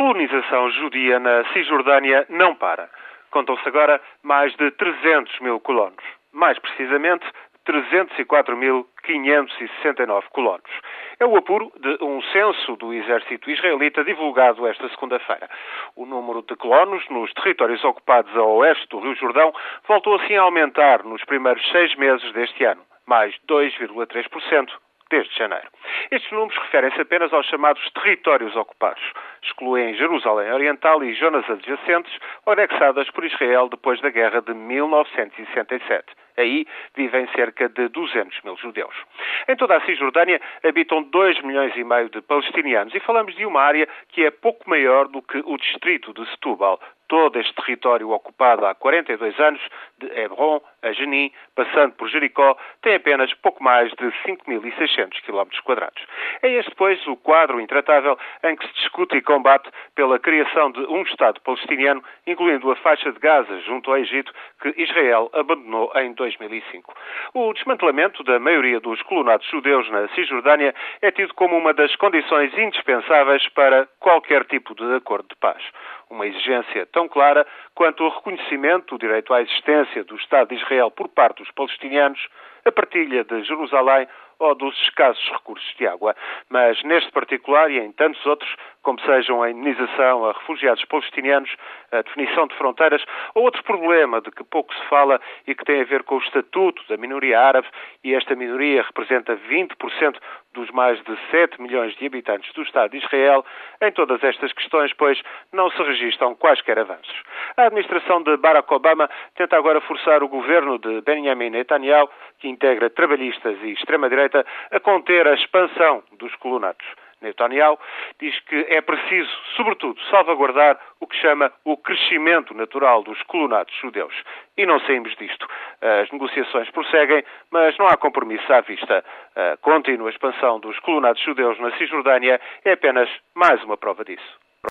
colonização judia na Cisjordânia não para. Contam-se agora mais de 300 mil colonos. Mais precisamente, 304.569 colonos. É o apuro de um censo do exército israelita divulgado esta segunda-feira. O número de colonos nos territórios ocupados a oeste do Rio Jordão voltou assim a aumentar nos primeiros seis meses deste ano, mais 2,3% desde janeiro. Estes números referem-se apenas aos chamados territórios ocupados. Excluem Jerusalém Oriental e zonas adjacentes, anexadas por Israel depois da guerra de 1967. Aí vivem cerca de 200 mil judeus. Em toda a Cisjordânia habitam 2 milhões e meio de palestinianos e falamos de uma área que é pouco maior do que o distrito de Setúbal, todo este território ocupado há 42 anos, de Hebron a Jenin, passando por Jericó, tem apenas pouco mais de 5.600 km quadrados. É este, pois, o quadro intratável em que se discute e combate pela criação de um Estado palestiniano, incluindo a faixa de Gaza junto ao Egito, que Israel abandonou em 2005. O desmantelamento da maioria dos colonatos judeus na Cisjordânia é tido como uma das condições indispensáveis para qualquer tipo de acordo de paz. Uma exigência tão clara quanto o reconhecimento do direito à existência do Estado de Israel por parte dos palestinianos, a partilha de Jerusalém ou dos escassos recursos de água. Mas neste particular e em tantos outros, como sejam a indenização a refugiados palestinianos, a definição de fronteiras, ou outro problema de que pouco se fala e que tem a ver com o estatuto da minoria árabe, e esta minoria representa 20% dos mais de 7 milhões de habitantes do Estado de Israel, em todas estas questões, pois, não se registram quaisquer avanços. A administração de Barack Obama tenta agora forçar o governo de Benjamin Netanyahu, que integra trabalhistas e extrema-direita, a conter a expansão dos colonatos. Netanyahu diz que é preciso, sobretudo, salvaguardar o que chama o crescimento natural dos colonatos judeus. E não saímos disto. As negociações prosseguem, mas não há compromisso à vista. A contínua expansão dos colonatos judeus na Cisjordânia é apenas mais uma prova disso.